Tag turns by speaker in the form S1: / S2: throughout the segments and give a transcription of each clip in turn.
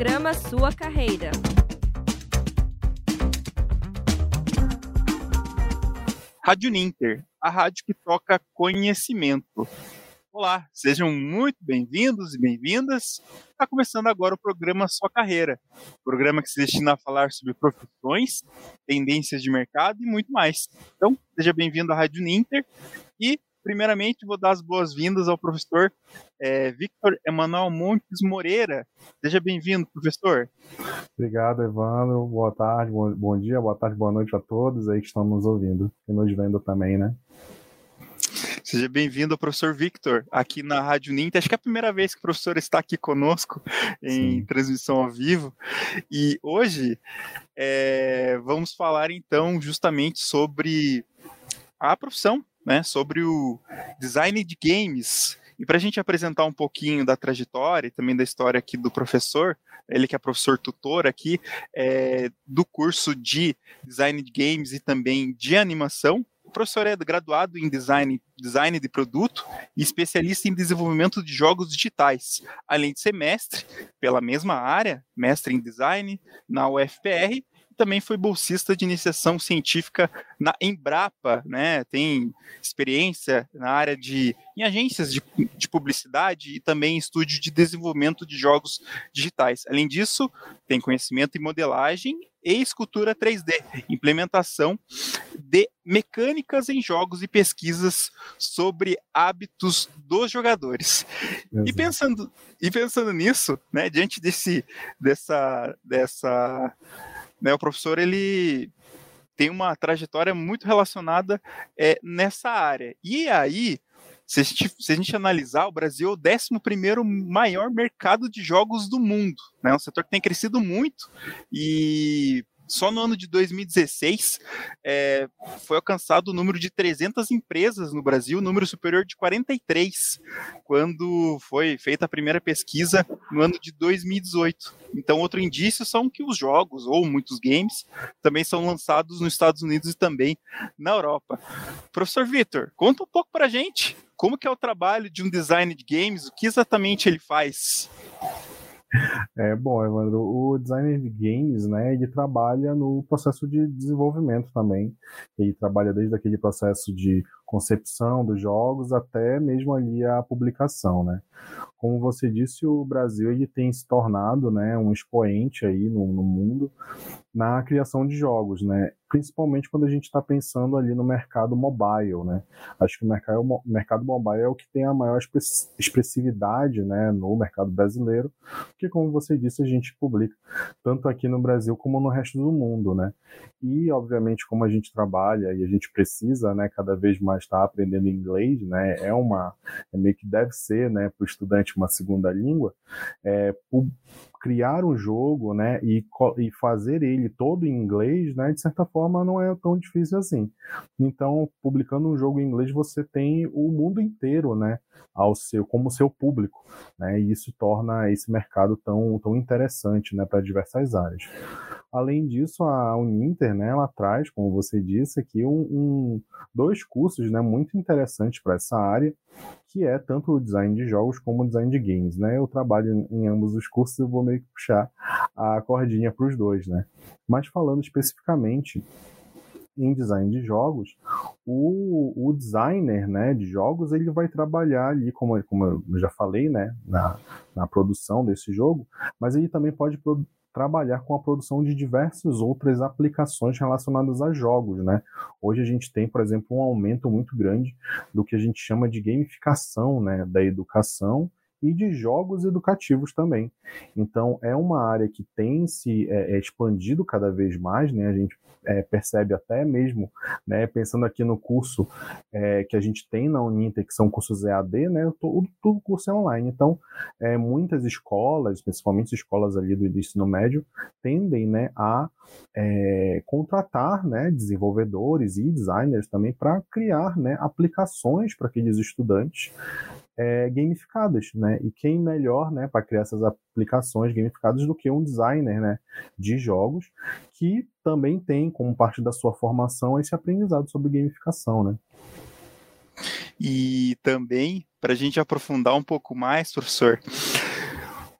S1: Programa Sua Carreira.
S2: Rádio Ninter, a rádio que toca conhecimento. Olá, sejam muito bem-vindos e bem-vindas. Está começando agora o programa Sua Carreira, programa que se destina a falar sobre profissões, tendências de mercado e muito mais. Então, seja bem-vindo à Rádio Ninter e primeiramente, vou dar as boas-vindas ao professor é, Victor Emanuel Montes Moreira. Seja bem-vindo, professor.
S3: Obrigado, Evandro. Boa tarde, bom, bom, dia, boa tarde, boa noite a todos aí que estão nos ouvindo e nos vendo também, né?
S2: Seja bem-vindo, professor Victor, aqui na Rádio Ninta. Acho que é a primeira vez que o professor está aqui conosco em Sim. transmissão ao vivo. E hoje é, vamos falar então justamente sobre a profissão né, sobre o design de games. E para a gente apresentar um pouquinho da trajetória e também da história aqui do professor, ele que é professor tutor aqui, é, do curso de design de games e também de animação. O professor é graduado em design, design de produto e especialista em desenvolvimento de jogos digitais, além de ser mestre pela mesma área, mestre em design na UFPR também foi bolsista de iniciação científica na Embrapa, né? Tem experiência na área de em agências de, de publicidade e também em estúdio de desenvolvimento de jogos digitais. Além disso, tem conhecimento em modelagem e escultura 3D, implementação de mecânicas em jogos e pesquisas sobre hábitos dos jogadores. E pensando, e pensando nisso, né, diante desse, dessa, dessa né, o professor ele tem uma trajetória muito relacionada é, nessa área. E aí, se a, gente, se a gente analisar, o Brasil é o 11 maior mercado de jogos do mundo. Né? É um setor que tem crescido muito e só no ano de 2016 é, foi alcançado o número de 300 empresas no Brasil, número superior de 43, quando foi feita a primeira pesquisa no ano de 2018. Então, outro indício são que os jogos, ou muitos games, também são lançados nos Estados Unidos e também na Europa. Professor Vitor, conta um pouco para a gente como que é o trabalho de um design de games, o que exatamente ele faz?
S3: É, bom, Evandro, o designer de games, né, ele trabalha no processo de desenvolvimento também. Ele trabalha desde aquele processo de concepção dos jogos até mesmo ali a publicação, né. Como você disse, o Brasil ele tem se tornado, né, um expoente aí no, no mundo na criação de jogos, né? Principalmente quando a gente está pensando ali no mercado mobile, né? Acho que o mercado, o mercado mobile é o que tem a maior expressividade, né, no mercado brasileiro, porque como você disse, a gente publica tanto aqui no Brasil como no resto do mundo, né? E obviamente como a gente trabalha e a gente precisa, né, cada vez mais estar tá aprendendo inglês, né? É uma é meio que deve ser, né, para o estudante uma segunda língua. É, criar um jogo, né, e, e fazer ele todo em inglês, né, de certa forma não é tão difícil assim. Então, publicando um jogo em inglês, você tem o mundo inteiro, né, ao seu como seu público, né, e isso torna esse mercado tão tão interessante, né, para diversas áreas. Além disso, a Uninter, né, ela traz, como você disse, aqui um, um dois cursos, né, muito interessantes para essa área, que é tanto o design de jogos como o design de games, né? Eu trabalho em ambos os cursos e vou meio que puxar a cordinha para os dois, né? Mas falando especificamente em design de jogos, o, o designer né, de jogos ele vai trabalhar ali, como, como eu já falei, né, na, na produção desse jogo, mas ele também pode trabalhar com a produção de diversas outras aplicações relacionadas a jogos, né? Hoje a gente tem, por exemplo, um aumento muito grande do que a gente chama de gamificação, né, da educação e de jogos educativos também. Então, é uma área que tem se é, é expandido cada vez mais, né? A gente é, percebe até mesmo, né, pensando aqui no curso é, que a gente tem na Uninter, que são cursos EAD, né, todo, todo curso é online. Então, é, muitas escolas, principalmente escolas ali do, do ensino médio, tendem né, a é, contratar né, desenvolvedores e designers também para criar né, aplicações para aqueles estudantes é, gamificadas, né? E quem melhor, né, para criar essas aplicações gamificadas do que um designer, né, de jogos que também tem como parte da sua formação esse aprendizado sobre gamificação, né?
S2: E também para a gente aprofundar um pouco mais, professor,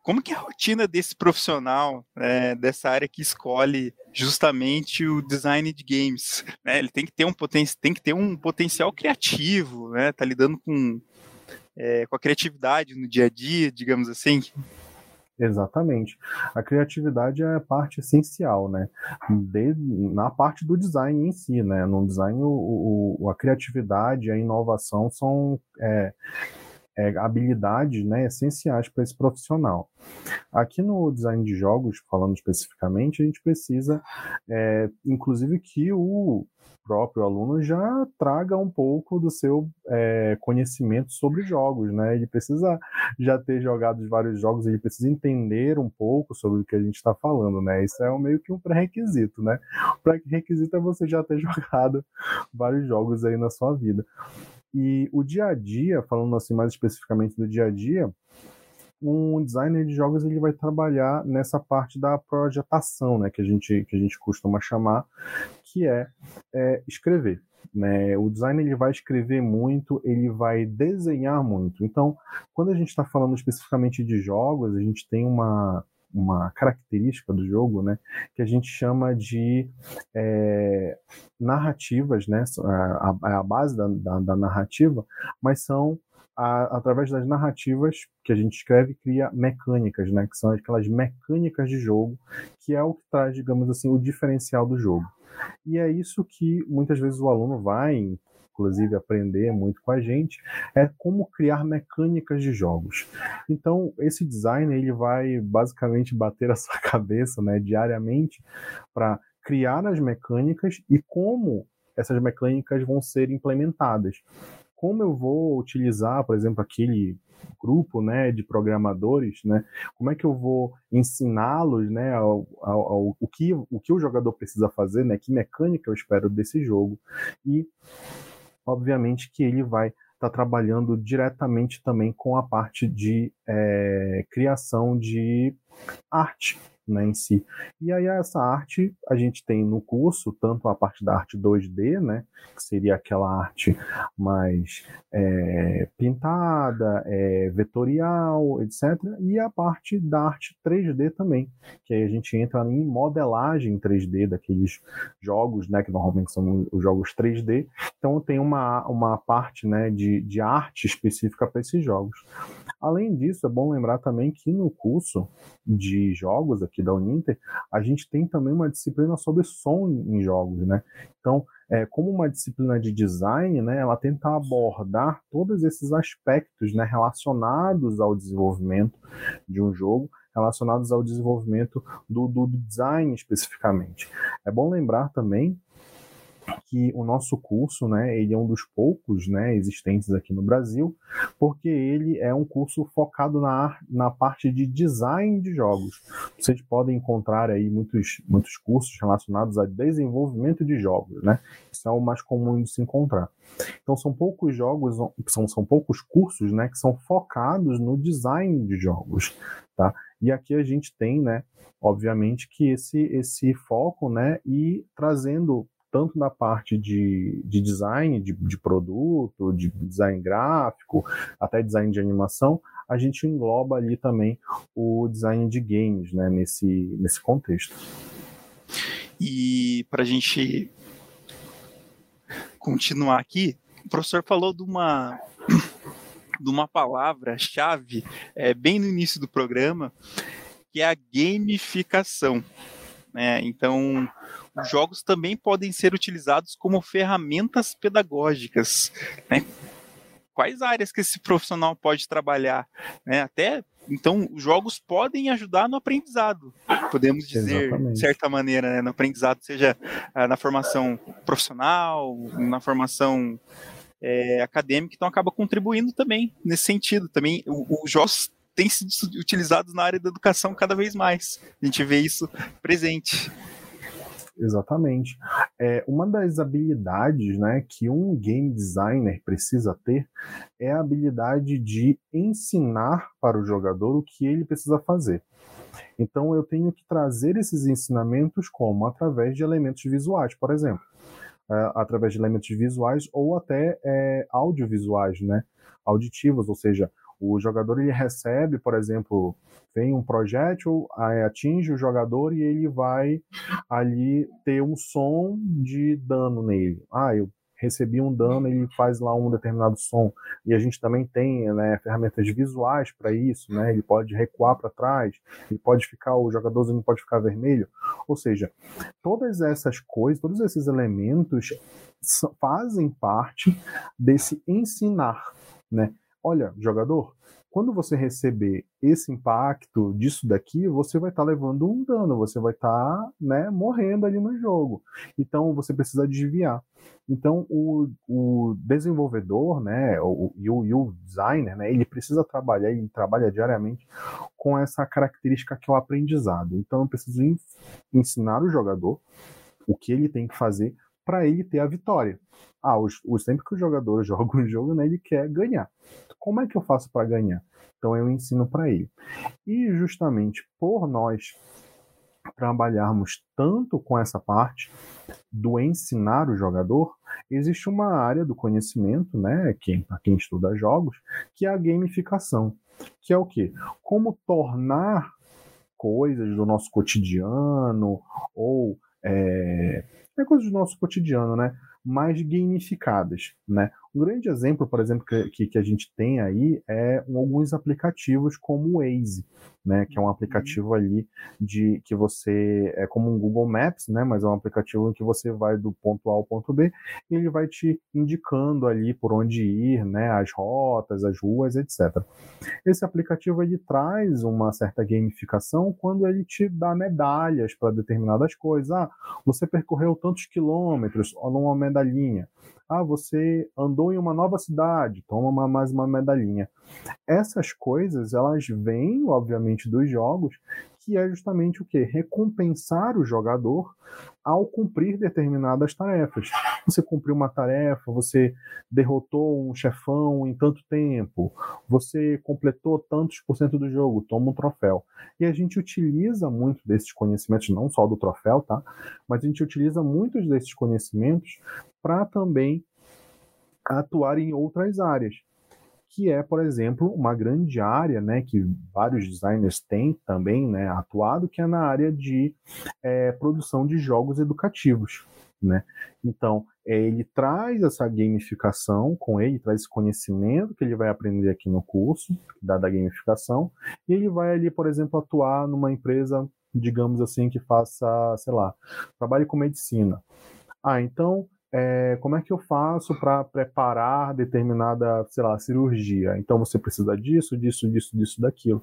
S2: como que é a rotina desse profissional, é, dessa área que escolhe justamente o design de games? Né? Ele tem que ter um, poten tem que ter um potencial criativo, né? Tá lidando com, é, com a criatividade no dia a dia, digamos assim.
S3: Exatamente. A criatividade é a parte essencial, né? De, na parte do design em si, né? No design, o, o a criatividade e a inovação são é, é, habilidades né, essenciais para esse profissional. Aqui no design de jogos, falando especificamente, a gente precisa, é, inclusive, que o próprio aluno já traga um pouco do seu é, conhecimento sobre jogos, né? Ele precisa já ter jogado vários jogos, ele precisa entender um pouco sobre o que a gente está falando, né? Isso é um, meio que um pré-requisito, né? O pré-requisito é você já ter jogado vários jogos aí na sua vida. E o dia a dia, falando assim mais especificamente do dia a dia, um designer de jogos ele vai trabalhar nessa parte da projetação, né, que a gente que a gente costuma chamar, que é, é escrever. Né? O designer ele vai escrever muito, ele vai desenhar muito. Então, quando a gente está falando especificamente de jogos, a gente tem uma uma característica do jogo, né, que a gente chama de é, narrativas, né, a, a base da, da, da narrativa, mas são a, através das narrativas que a gente escreve cria mecânicas, né, que são aquelas mecânicas de jogo, que é o que traz, digamos assim, o diferencial do jogo. E é isso que muitas vezes o aluno vai inclusive aprender muito com a gente, é como criar mecânicas de jogos. Então, esse design ele vai basicamente bater a sua cabeça, né, diariamente para criar as mecânicas e como essas mecânicas vão ser implementadas. Como eu vou utilizar, por exemplo, aquele grupo né, de programadores, né, como é que eu vou ensiná-los né, ao, ao, ao, o, que, o que o jogador precisa fazer, né, que mecânica eu espero desse jogo. E obviamente que ele vai estar tá trabalhando diretamente também com a parte de é, criação de arte né, em si. E aí essa arte a gente tem no curso tanto a parte da arte 2D, né, que seria aquela arte mais é, pintada, é, vetorial, etc. E a parte da arte 3D também, que aí a gente entra em modelagem 3D daqueles jogos, né, que normalmente são os jogos 3D. Então tem uma, uma parte né, de, de arte específica para esses jogos. Além disso, é bom lembrar também que no curso de jogos aqui da Uninter, a gente tem também uma disciplina sobre som em jogos, né? Então, é, como uma disciplina de design, né, ela tenta abordar todos esses aspectos né, relacionados ao desenvolvimento de um jogo, relacionados ao desenvolvimento do, do design especificamente. É bom lembrar também que o nosso curso, né, ele é um dos poucos, né, existentes aqui no Brasil, porque ele é um curso focado na, na parte de design de jogos. Vocês podem encontrar aí muitos, muitos cursos relacionados a desenvolvimento de jogos, né? Isso é o mais comum de se encontrar. Então são poucos jogos, são, são poucos cursos, né, que são focados no design de jogos, tá? E aqui a gente tem, né, obviamente que esse esse foco, né, e trazendo tanto na parte de, de design de, de produto, de design gráfico, até design de animação, a gente engloba ali também o design de games, né, nesse, nesse contexto.
S2: E para a gente continuar aqui, o professor falou de uma de uma palavra-chave é, bem no início do programa, que é a gamificação. Né? Então, os jogos também podem ser utilizados como ferramentas pedagógicas. Né? Quais áreas que esse profissional pode trabalhar? Né? Até então, os jogos podem ajudar no aprendizado, podemos dizer, Exatamente. de certa maneira, né? no aprendizado, seja ah, na formação profissional, na formação é, acadêmica, então acaba contribuindo também nesse sentido. Também os jogos têm sido utilizados na área da educação cada vez mais. A gente vê isso presente.
S3: Exatamente. É, uma das habilidades né, que um game designer precisa ter é a habilidade de ensinar para o jogador o que ele precisa fazer. Então eu tenho que trazer esses ensinamentos como através de elementos visuais, por exemplo, é, através de elementos visuais ou até é, audiovisuais, né, auditivos, ou seja, O jogador ele recebe, por exemplo, vem um projétil, atinge o jogador e ele vai ali ter um som de dano nele. Ah, eu recebi um dano, ele faz lá um determinado som. E a gente também tem né, ferramentas visuais para isso, né? Ele pode recuar para trás, ele pode ficar, o jogador não pode ficar vermelho. Ou seja, todas essas coisas, todos esses elementos fazem parte desse ensinar, né? Olha, jogador, quando você receber esse impacto disso daqui, você vai estar tá levando um dano, você vai estar tá, né, morrendo ali no jogo. Então você precisa desviar. Então o, o desenvolvedor, né, o, e, o, e o designer, né, ele precisa trabalhar, ele trabalha diariamente com essa característica que é o aprendizado. Então eu preciso ensinar o jogador o que ele tem que fazer para ele ter a vitória. Ah, os, os, sempre que o jogador joga um jogo, né, ele quer ganhar. Como é que eu faço para ganhar? Então eu ensino para ele. E justamente por nós trabalharmos tanto com essa parte do ensinar o jogador, existe uma área do conhecimento, né, quem, para quem estuda jogos, que é a gamificação, que é o quê? Como tornar coisas do nosso cotidiano ou é, é coisas do nosso cotidiano, né? mais gamificadas, né? Um grande exemplo, por exemplo, que, que a gente tem aí é alguns aplicativos como o Waze, né? Que é um uhum. aplicativo ali de que você é como um Google Maps, né? Mas é um aplicativo em que você vai do ponto A ao ponto B e ele vai te indicando ali por onde ir, né? As rotas, as ruas, etc. Esse aplicativo ele traz uma certa gamificação quando ele te dá medalhas para determinadas coisas. Ah, você percorreu tantos quilômetros, numa medalhinha. Ah, você andou em uma nova cidade, toma uma, mais uma medalhinha. Essas coisas, elas vêm, obviamente, dos jogos, que é justamente o que? Recompensar o jogador ao cumprir determinadas tarefas. Você cumpriu uma tarefa, você derrotou um chefão em tanto tempo, você completou tantos por cento do jogo, toma um troféu. E a gente utiliza muito desses conhecimentos, não só do troféu, tá? Mas a gente utiliza muitos desses conhecimentos para também atuar em outras áreas, que é, por exemplo, uma grande área, né, que vários designers têm também, né, atuado, que é na área de é, produção de jogos educativos, né? Então, é, ele traz essa gamificação com ele, traz esse conhecimento que ele vai aprender aqui no curso da, da gamificação, e ele vai ali, por exemplo, atuar numa empresa, digamos assim, que faça, sei lá, trabalhe com medicina. Ah, então é, como é que eu faço para preparar determinada, sei lá, cirurgia? Então você precisa disso, disso, disso, disso, daquilo.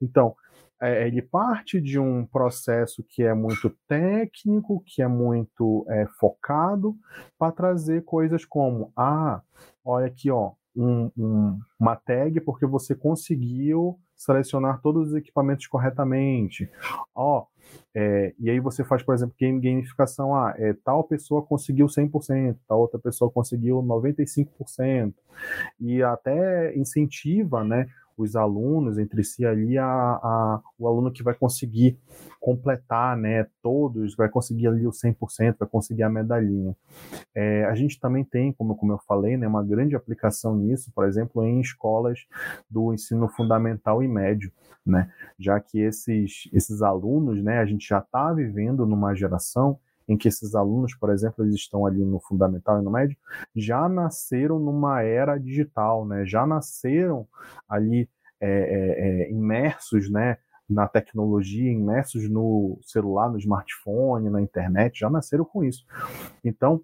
S3: Então, é, ele parte de um processo que é muito técnico, que é muito é, focado, para trazer coisas como, ah, olha aqui, ó, um, um, uma tag porque você conseguiu selecionar todos os equipamentos corretamente. Ó, é, e aí você faz, por exemplo, game, gamificação. Ah, é, tal pessoa conseguiu 100%, tal outra pessoa conseguiu 95%. E até incentiva, né? Os alunos entre si ali, a, a, o aluno que vai conseguir completar, né, todos, vai conseguir ali o 100%, vai conseguir a medalhinha. É, a gente também tem, como, como eu falei, né, uma grande aplicação nisso, por exemplo, em escolas do ensino fundamental e médio, né, já que esses, esses alunos, né, a gente já está vivendo numa geração em que esses alunos, por exemplo, eles estão ali no fundamental e no médio, já nasceram numa era digital, né? Já nasceram ali é, é, é, imersos, né? Na tecnologia, imersos no celular, no smartphone, na internet, já nasceram com isso. Então,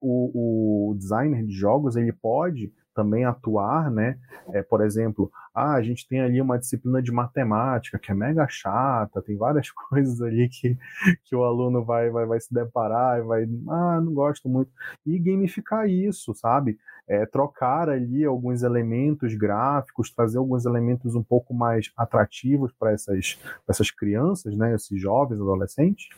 S3: o, o designer de jogos ele pode também atuar, né? É, por exemplo, ah, a gente tem ali uma disciplina de matemática que é mega chata, tem várias coisas ali que, que o aluno vai, vai, vai se deparar e vai, ah, não gosto muito. E gamificar isso, sabe? É, trocar ali alguns elementos gráficos, trazer alguns elementos um pouco mais atrativos para essas, essas crianças, né? Esses jovens, adolescentes,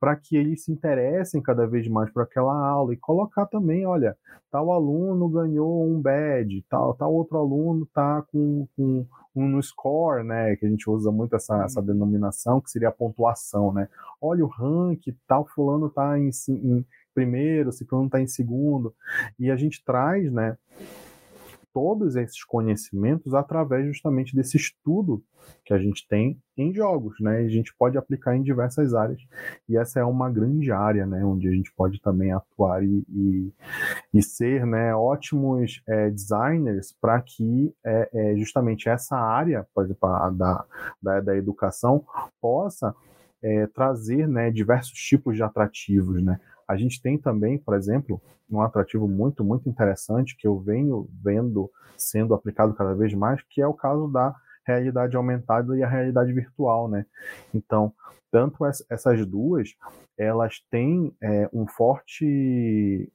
S3: para que eles se interessem cada vez mais por aquela aula e colocar também, olha, tal aluno ganhou um badge, tal, tal outro aluno está com, com um score, né, que a gente usa muito essa, essa denominação, que seria a pontuação, né? Olha o rank, tal fulano está em, em primeiro, ciclano está em segundo, e a gente traz, né, todos esses conhecimentos através justamente desse estudo que a gente tem em jogos, né? A gente pode aplicar em diversas áreas e essa é uma grande área, né? Onde a gente pode também atuar e, e, e ser, né? Ótimos é, designers para que é, é, justamente essa área, por exemplo, da, da, da educação possa é, trazer né, diversos tipos de atrativos, né? A gente tem também, por exemplo, um atrativo muito, muito interessante que eu venho vendo sendo aplicado cada vez mais, que é o caso da realidade aumentada e a realidade virtual, né? Então, tanto essas duas, elas têm é, um forte,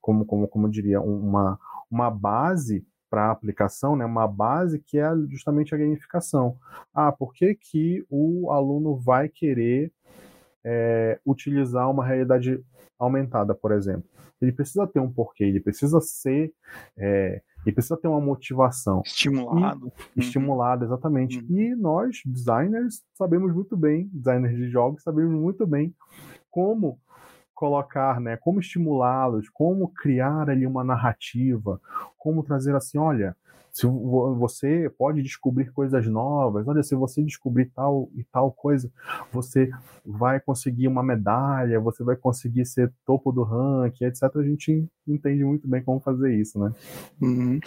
S3: como, como, como diria, uma, uma base para a aplicação, né, uma base que é justamente a gamificação. Ah, por que, que o aluno vai querer é, utilizar uma realidade aumentada, por exemplo. Ele precisa ter um porquê, ele precisa ser, é, ele precisa ter uma motivação.
S2: Estimulado.
S3: E, estimulado, exatamente. Uhum. E nós, designers, sabemos muito bem, designers de jogos, sabemos muito bem como colocar, né, como estimulá-los, como criar ali uma narrativa, como trazer assim, olha, se você pode descobrir coisas novas, olha, se você descobrir tal e tal coisa, você vai conseguir uma medalha, você vai conseguir ser topo do ranking, etc. A gente entende muito bem como fazer isso, né?
S2: Uhum.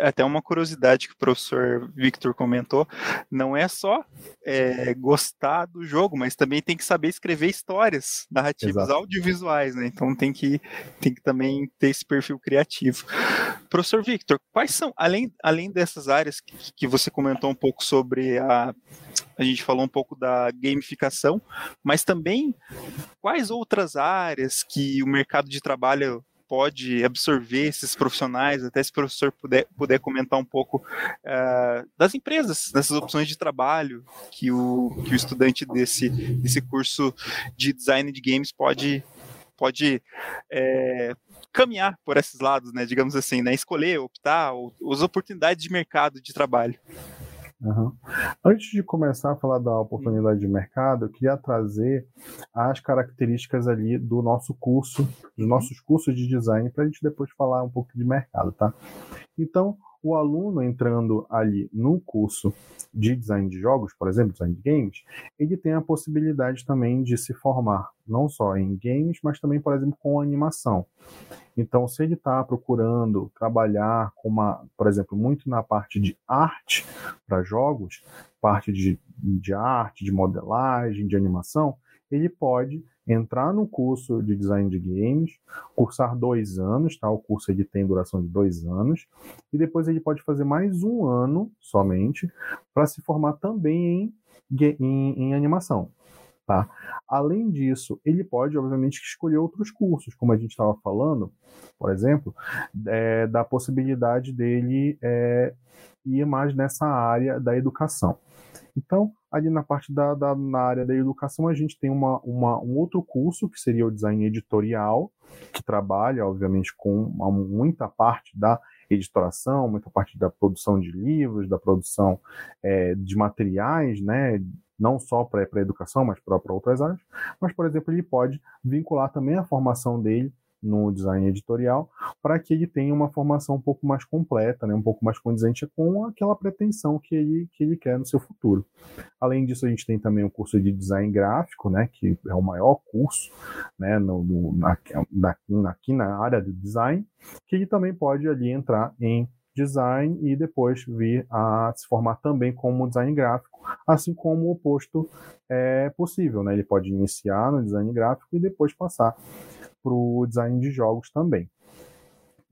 S2: Até uma curiosidade que o professor Victor comentou, não é só é, gostar do jogo, mas também tem que saber escrever histórias, narrativas Exato. audiovisuais, né? Então tem que, tem que também ter esse perfil criativo. Professor Victor, quais são, além, além dessas áreas que, que você comentou um pouco sobre a. A gente falou um pouco da gamificação, mas também quais outras áreas que o mercado de trabalho pode absorver esses profissionais, até se o professor puder, puder comentar um pouco uh, das empresas, dessas opções de trabalho que o, que o estudante desse, desse curso de design de games pode, pode é, caminhar por esses lados, né, digamos assim, né, escolher, optar, ou, as oportunidades de mercado de trabalho.
S3: Uhum. Antes de começar a falar da oportunidade de mercado, eu queria trazer as características ali do nosso curso, dos nossos cursos de design, para a gente depois falar um pouco de mercado, tá? Então, o aluno entrando ali no curso de design de jogos, por exemplo, design de games, ele tem a possibilidade também de se formar não só em games, mas também, por exemplo, com animação. Então, se ele está procurando trabalhar com uma, por exemplo, muito na parte de arte para jogos, parte de, de arte, de modelagem, de animação, ele pode entrar no curso de design de games, cursar dois anos, tá? O curso ele tem duração de dois anos, e depois ele pode fazer mais um ano somente para se formar também em, em, em animação. Tá? Além disso, ele pode, obviamente, escolher outros cursos, como a gente estava falando, por exemplo, é, da possibilidade dele é, ir mais nessa área da educação. Então, ali na parte da, da na área da educação, a gente tem uma, uma, um outro curso, que seria o design editorial, que trabalha, obviamente, com muita parte da editoração, muita parte da produção de livros, da produção é, de materiais, né, não só para a educação, mas para outras áreas. Mas, por exemplo, ele pode vincular também a formação dele no design editorial, para que ele tenha uma formação um pouco mais completa, né, um pouco mais condizente com aquela pretensão que ele, que ele quer no seu futuro. Além disso, a gente tem também o curso de design gráfico, né, que é o maior curso né, no, no na, na, aqui na área de design, que ele também pode ali entrar em design e depois vir a se formar também como design gráfico, assim como o oposto é possível, né? Ele pode iniciar no design gráfico e depois passar para o design de jogos também.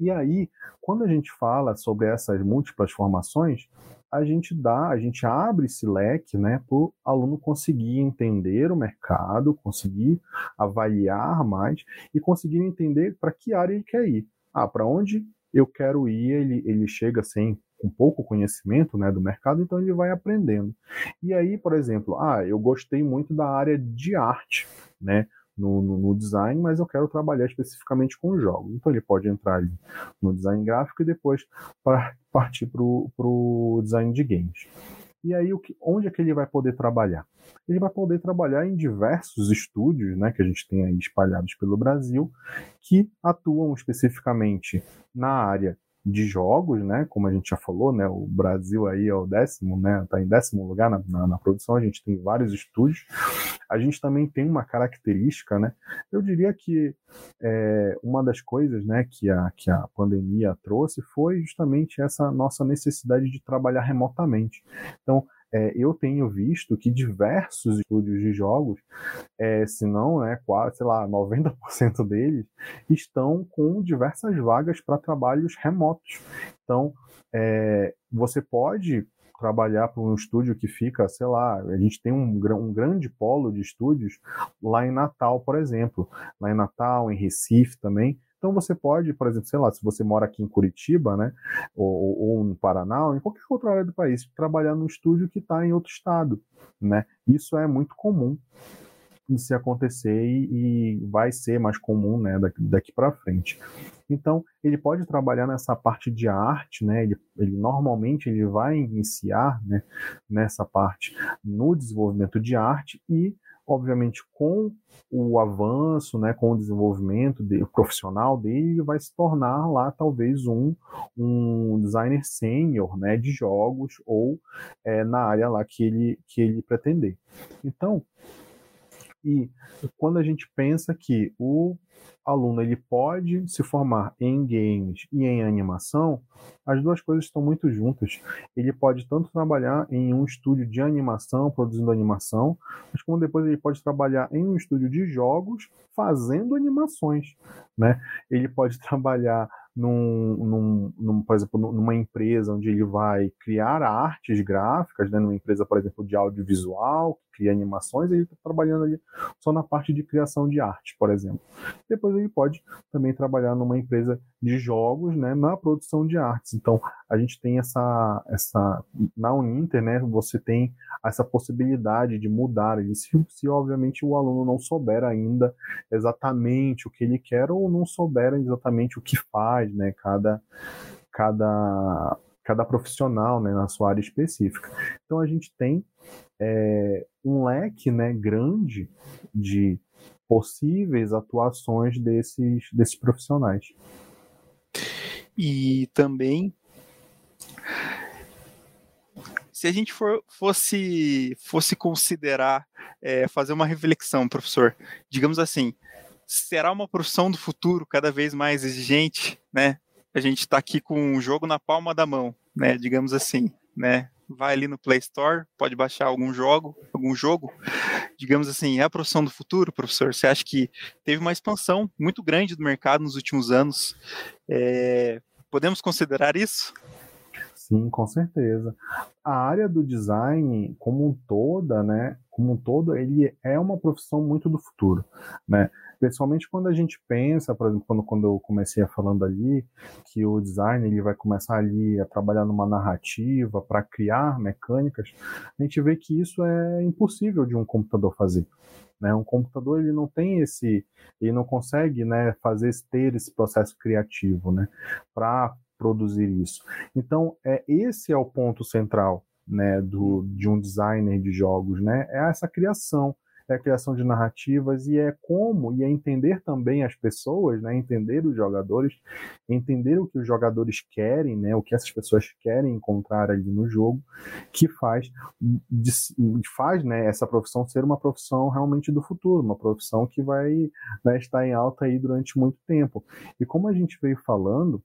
S3: E aí, quando a gente fala sobre essas múltiplas formações, a gente dá, a gente abre esse leque né, para o aluno conseguir entender o mercado, conseguir avaliar mais e conseguir entender para que área ele quer ir. Ah, para onde eu quero ir, ele, ele chega sem com pouco conhecimento né, do mercado, então ele vai aprendendo. E aí, por exemplo, ah, eu gostei muito da área de arte, né? No, no, no, design, mas eu quero trabalhar especificamente com jogos. Então ele pode entrar ali no design gráfico e depois partir para o design de games. E aí, o que, onde é que ele vai poder trabalhar? Ele vai poder trabalhar em diversos estúdios né, que a gente tem aí espalhados pelo Brasil, que atuam especificamente na área de jogos, né? Como a gente já falou, né? O Brasil aí é o décimo, né? Está em décimo lugar na, na, na, produção. A gente tem vários estúdios. A gente também tem uma característica, né? Eu diria que é, uma das coisas, né, que a, que a pandemia trouxe foi justamente essa nossa necessidade de trabalhar remotamente. Então, é, eu tenho visto que diversos estúdios de jogos, é, se não, né, quase, sei lá, 90% deles, estão com diversas vagas para trabalhos remotos. Então, é, você pode trabalhar para um estúdio que fica, sei lá, a gente tem um, um, grande polo de estúdios lá em Natal, por exemplo, lá em Natal, em Recife também, então você pode, por exemplo, sei lá, se você mora aqui em Curitiba, né, ou, ou no Paraná, ou em qualquer outra área do país, trabalhar num estúdio que está em outro estado, né? Isso é muito comum se acontecer e, e vai ser mais comum, né, daqui, daqui para frente. Então, ele pode trabalhar nessa parte de arte, né? Ele, ele normalmente ele vai iniciar, né, nessa parte no desenvolvimento de arte e obviamente, com o avanço, né, com o desenvolvimento de, profissional dele, ele vai se tornar lá talvez um, um designer sênior né, de jogos ou é, na área lá que ele, que ele pretender. Então, e quando a gente pensa que o aluno ele pode se formar em games e em animação, as duas coisas estão muito juntas. Ele pode tanto trabalhar em um estúdio de animação, produzindo animação, mas como depois ele pode trabalhar em um estúdio de jogos, fazendo animações, né? Ele pode trabalhar num, num, num, por exemplo, numa empresa onde ele vai criar artes gráficas, né? numa empresa, por exemplo, de audiovisual, que cria animações, ele está trabalhando ali só na parte de criação de arte, por exemplo. Depois ele pode também trabalhar numa empresa de jogos, né? na produção de artes. Então, a gente tem essa, essa na Uninter, né? Você tem essa possibilidade de mudar, se, se obviamente o aluno não souber ainda exatamente o que ele quer ou não souber exatamente o que faz né? Cada, cada, cada profissional né, na sua área específica. Então a gente tem é, um leque né, grande de possíveis atuações desses, desses profissionais.
S2: E também se a gente for, fosse, fosse considerar, é, fazer uma reflexão, professor, digamos assim, será uma profissão do futuro cada vez mais exigente, né? A gente está aqui com um jogo na palma da mão, né? Digamos assim, né? Vai ali no Play Store, pode baixar algum jogo, algum jogo. Digamos assim, é a profissão do futuro, professor? Você acha que teve uma expansão muito grande do mercado nos últimos anos? É, podemos considerar isso?
S3: Sim, com certeza. A área do design, como um toda, né? Como um todo, ele é uma profissão muito do futuro, né? Principalmente quando a gente pensa, por exemplo, quando, quando eu comecei falando ali, que o design ele vai começar ali a trabalhar numa narrativa para criar mecânicas, a gente vê que isso é impossível de um computador fazer. Né? Um computador ele não tem esse, ele não consegue, né, fazer ter esse processo criativo, né, para produzir isso. Então, é esse é o ponto central, né, do, de um designer de jogos, né? É essa criação é a criação de narrativas e é como e é entender também as pessoas, né, entender os jogadores, entender o que os jogadores querem, né, o que essas pessoas querem encontrar ali no jogo, que faz faz, né, essa profissão ser uma profissão realmente do futuro, uma profissão que vai né, estar em alta aí durante muito tempo. E como a gente veio falando,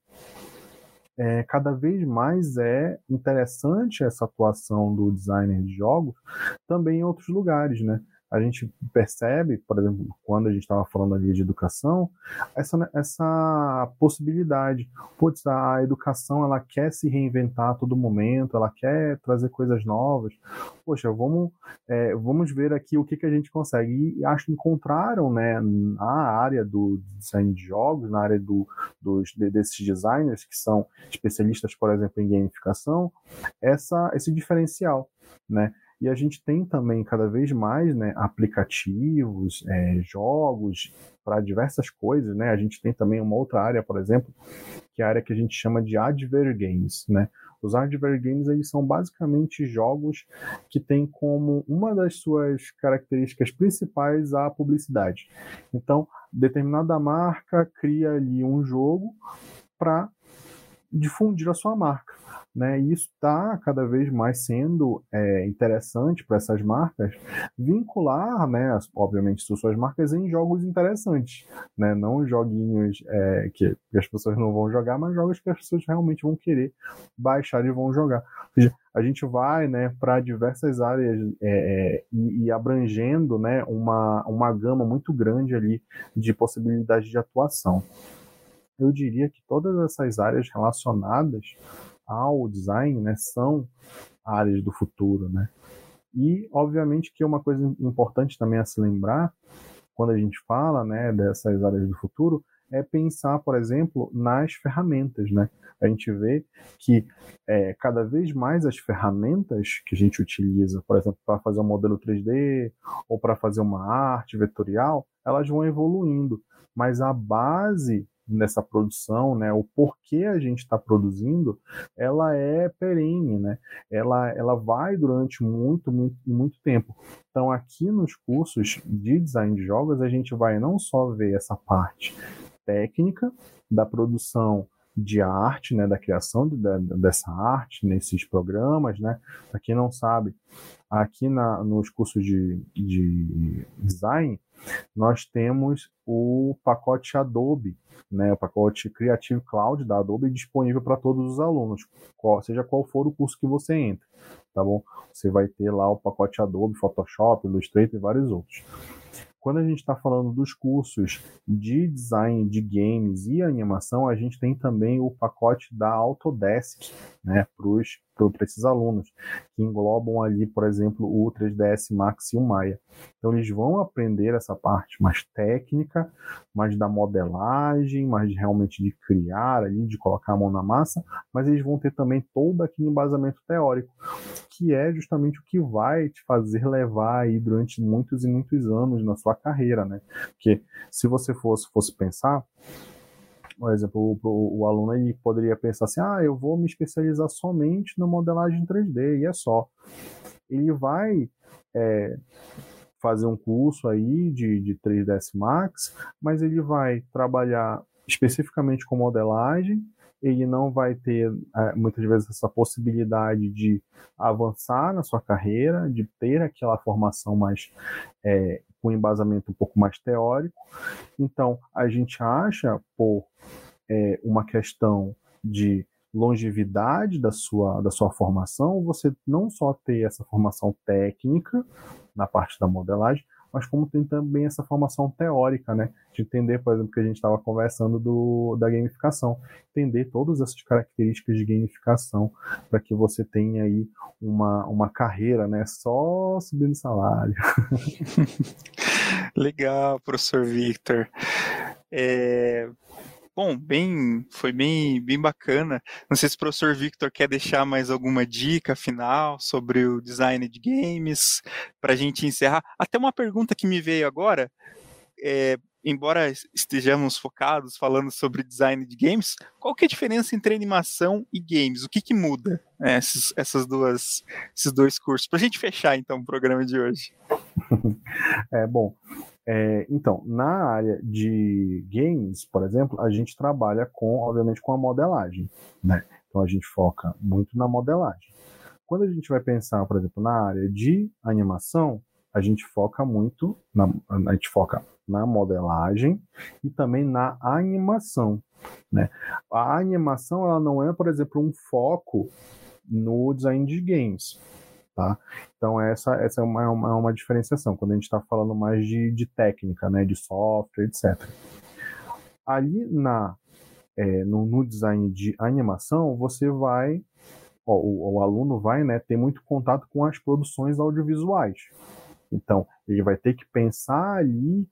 S3: é, cada vez mais é interessante essa atuação do designer de jogos também em outros lugares, né? A gente percebe, por exemplo, quando a gente estava falando ali de educação, essa, essa possibilidade. Putz, a educação ela quer se reinventar a todo momento, ela quer trazer coisas novas. Poxa, vamos, é, vamos ver aqui o que, que a gente consegue. E acho que encontraram né, na área do design de jogos, na área do, dos, desses designers que são especialistas, por exemplo, em gamificação, essa, esse diferencial. Né? E a gente tem também cada vez mais né, aplicativos, é, jogos para diversas coisas. Né? A gente tem também uma outra área, por exemplo, que é a área que a gente chama de adver games. Né? Os adver games eles são basicamente jogos que têm como uma das suas características principais a publicidade. Então, determinada marca cria ali um jogo para difundir a sua marca. Né? E isso está cada vez mais sendo é, interessante para essas marcas vincular, né, obviamente, suas marcas em jogos interessantes, né? não joguinhos é, que, as pessoas não vão jogar, mas jogos que as pessoas realmente vão querer baixar e vão jogar. A gente vai né, para diversas áreas é, é, e, e, abrangendo né, uma, uma gama muito grande ali de possibilidades de atuação. Eu diria que todas essas áreas relacionadas ao design, né, são áreas do futuro, né? E obviamente que uma coisa importante também a se lembrar quando a gente fala, né, dessas áreas do futuro é pensar, por exemplo, nas ferramentas, né? A gente vê que é, cada vez mais as ferramentas que a gente utiliza, por exemplo, para fazer um modelo 3D ou para fazer uma arte vetorial, elas vão evoluindo, mas a base nessa produção, né, o porquê a gente está produzindo, ela é perene, né? Ela, ela vai durante muito, muito, muito tempo. Então, aqui nos cursos de design de jogos, a gente vai não só ver essa parte técnica da produção de arte, né, da criação de, de, dessa arte nesses programas, né? Para quem não sabe, aqui na, nos cursos de, de design, nós temos o pacote Adobe, né, o pacote Creative Cloud da Adobe disponível para todos os alunos, qual, seja qual for o curso que você entra, tá bom? Você vai ter lá o pacote Adobe, Photoshop, Illustrator e vários outros. Quando a gente está falando dos cursos de design de games e animação, a gente tem também o pacote da Autodesk, né, para esses alunos, que englobam ali, por exemplo, o 3ds Max e o Maya. Então, eles vão aprender essa parte mais técnica, mais da modelagem, mais realmente de criar ali, de colocar a mão na massa, mas eles vão ter também todo aquele embasamento teórico, que é justamente o que vai te fazer levar aí durante muitos e muitos anos na sua carreira, né? Porque se você fosse, fosse pensar, por exemplo, o, o, aluno ele poderia pensar assim: ah, eu vou me especializar somente na modelagem 3D e é só. Ele vai é, fazer um curso aí de, de 3ds Max, mas ele vai trabalhar especificamente com modelagem, ele não vai ter é, muitas vezes essa possibilidade de avançar na sua carreira, de ter aquela formação mais é, com embasamento um pouco mais teórico. Então, a gente acha, por é, uma questão de longevidade da sua, da sua formação, você não só ter essa formação técnica na parte da modelagem, mas como tem também essa formação teórica, né? De entender, por exemplo, que a gente estava conversando do, da gamificação. Entender todas essas características de gamificação para que você tenha aí uma, uma carreira, né? Só subindo salário.
S2: Legal, professor Victor. É, Bom, bem, foi bem, bem bacana. Não sei se o professor Victor quer deixar mais alguma dica final sobre o design de games para a gente encerrar. Até uma pergunta que me veio agora, é, embora estejamos focados falando sobre design de games, qual que é a diferença entre animação e games? O que, que muda né, essas, essas duas, esses dois cursos? Para a gente fechar então o programa de hoje.
S3: É bom. É, então, na área de games, por exemplo, a gente trabalha com, obviamente, com a modelagem, né? Então a gente foca muito na modelagem. Quando a gente vai pensar, por exemplo, na área de animação, a gente foca muito, na, a gente foca na modelagem e também na animação, né? A animação, ela não é, por exemplo, um foco no design de games. Tá? Então essa, essa é, uma, é uma, é uma diferenciação, quando a gente está falando mais de, de técnica, né, de software, etc. Ali na, é, no, no, design de animação, você vai, ó, o, o, aluno vai né, ter muito contato com as produções audiovisuais. Então, ele vai ter que pensar ali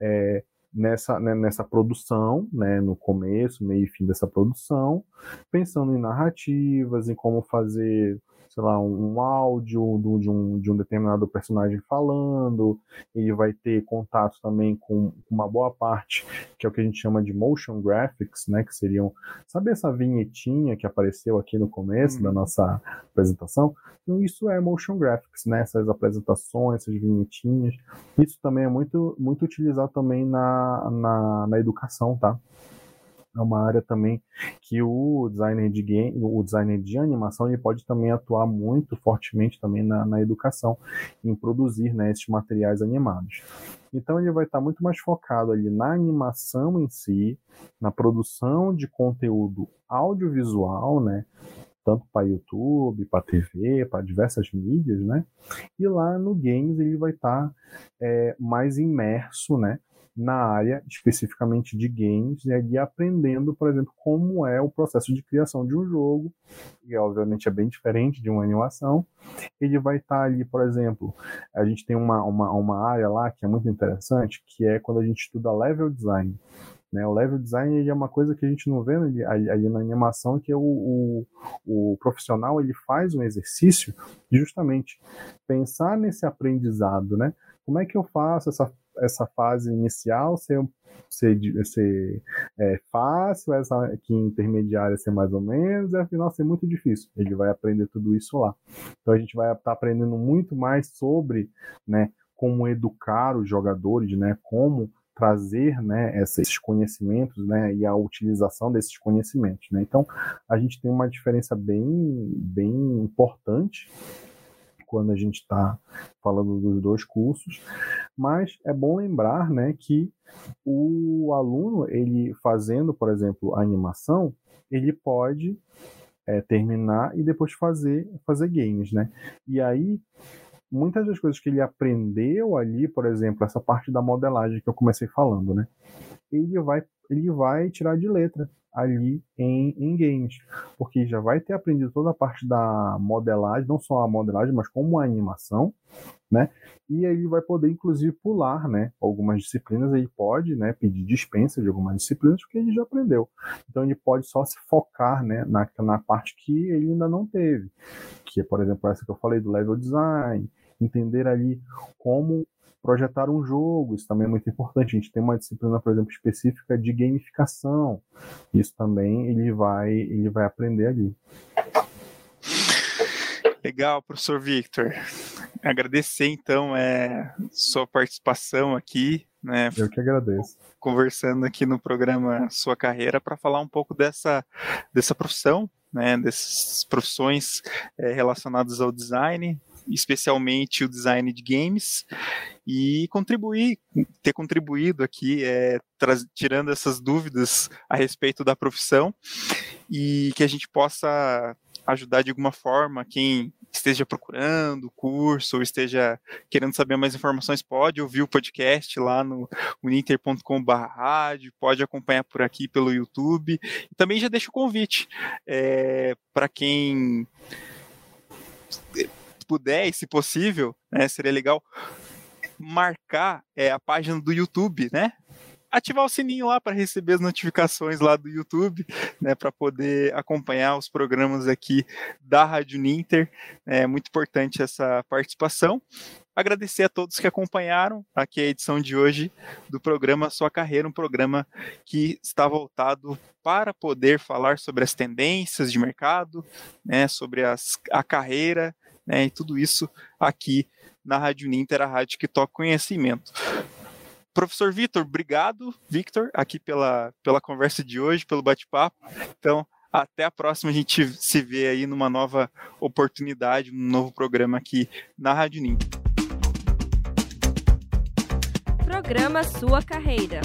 S3: é, nessa, né, nessa produção, né, no começo, meio e fim dessa produção, pensando em narrativas, em como fazer sei lá, um, áudio de um, de um determinado personagem falando, ele vai ter contato também com uma boa parte, que é o que a gente chama de motion graphics, né, que seriam, sabe essa vinhetinha que apareceu aqui no começo uhum. da nossa apresentação? Então isso é motion graphics, né, essas apresentações, essas vinhetinhas, isso também é muito, muito utilizado também na, na, na educação, tá? É uma área também que o designer de game, o designer de animação, ele pode também atuar muito fortemente também na, na educação, em produzir né, esses materiais animados. Então ele vai estar muito mais focado ali na animação em si, na produção de conteúdo audiovisual, né? Tanto para YouTube, para TV, para diversas mídias, né? E lá no games ele vai estar é, mais imerso, né? Na área especificamente de games e ali aprendendo, por exemplo, como é o processo de criação de um jogo, e obviamente é bem diferente de uma animação. Ele vai estar ali, por exemplo, a gente tem uma, uma, uma área lá que é muito interessante, que é quando a gente estuda level design. Né, o level design é uma coisa que a gente não vê ali, ali na animação, que é o, o, o, profissional ele faz um exercício justamente pensar nesse aprendizado, né? Como é que eu faço essa essa fase inicial ser, ser, ser é, fácil, essa aqui intermediária ser mais ou menos, e a final ser muito difícil. Ele vai aprender tudo isso lá. Então a gente vai estar aprendendo muito mais sobre né, como educar os jogadores, né, como trazer né, esses conhecimentos né, e a utilização desses conhecimentos. Né? Então, a gente tem uma diferença bem, bem importante quando a gente está falando dos dois cursos, mas é bom lembrar né, que o aluno, ele fazendo, por exemplo, a animação, ele pode é, terminar e depois fazer, fazer games, né? E aí, muitas das coisas que ele aprendeu ali, por exemplo, essa parte da modelagem que eu comecei falando, né? Ele vai, ele vai tirar de letra ali em, em games, porque já vai ter aprendido toda a parte da modelagem, não só a modelagem, mas como a animação, né? E aí ele vai poder inclusive pular, né? Algumas disciplinas ele pode, né? Pedir dispensa de algumas disciplinas porque ele já aprendeu. Então ele pode só se focar, né? Na, na parte que ele ainda não teve, que é, por exemplo, essa que eu falei do level design, entender ali como projetar um jogo, isso também é muito importante. A gente tem uma disciplina, por exemplo, específica de gamificação. Isso também ele vai, ele vai aprender ali.
S2: Legal, professor Victor. Agradecer então é, sua participação aqui, né?
S3: Eu que agradeço.
S2: Conversando aqui no programa Sua Carreira para falar um pouco dessa, dessa profissão, né? Dessas profissões é, relacionadas ao design, especialmente o design de games, e contribuir, ter contribuído aqui, é, tirando essas dúvidas a respeito da profissão, e que a gente possa ajudar de alguma forma quem esteja procurando curso ou esteja querendo saber mais informações, pode ouvir o podcast lá no uninter.com.br, pode acompanhar por aqui pelo YouTube. E também já deixo o convite é, para quem puder, e se possível, né, seria legal marcar é, a página do YouTube, né? Ativar o sininho lá para receber as notificações lá do YouTube, né, para poder acompanhar os programas aqui da Rádio Ninter. É muito importante essa participação. Agradecer a todos que acompanharam aqui a edição de hoje do programa Sua Carreira, um programa que está voltado para poder falar sobre as tendências de mercado, né, sobre as, a carreira né, e tudo isso aqui na Rádio Ninter, a rádio que toca conhecimento. Professor Vitor, obrigado, Victor, aqui pela, pela conversa de hoje, pelo bate-papo. Então, até a próxima, a gente se vê aí numa nova oportunidade, um novo programa aqui na Rádio Ninter.
S1: Programa Sua Carreira.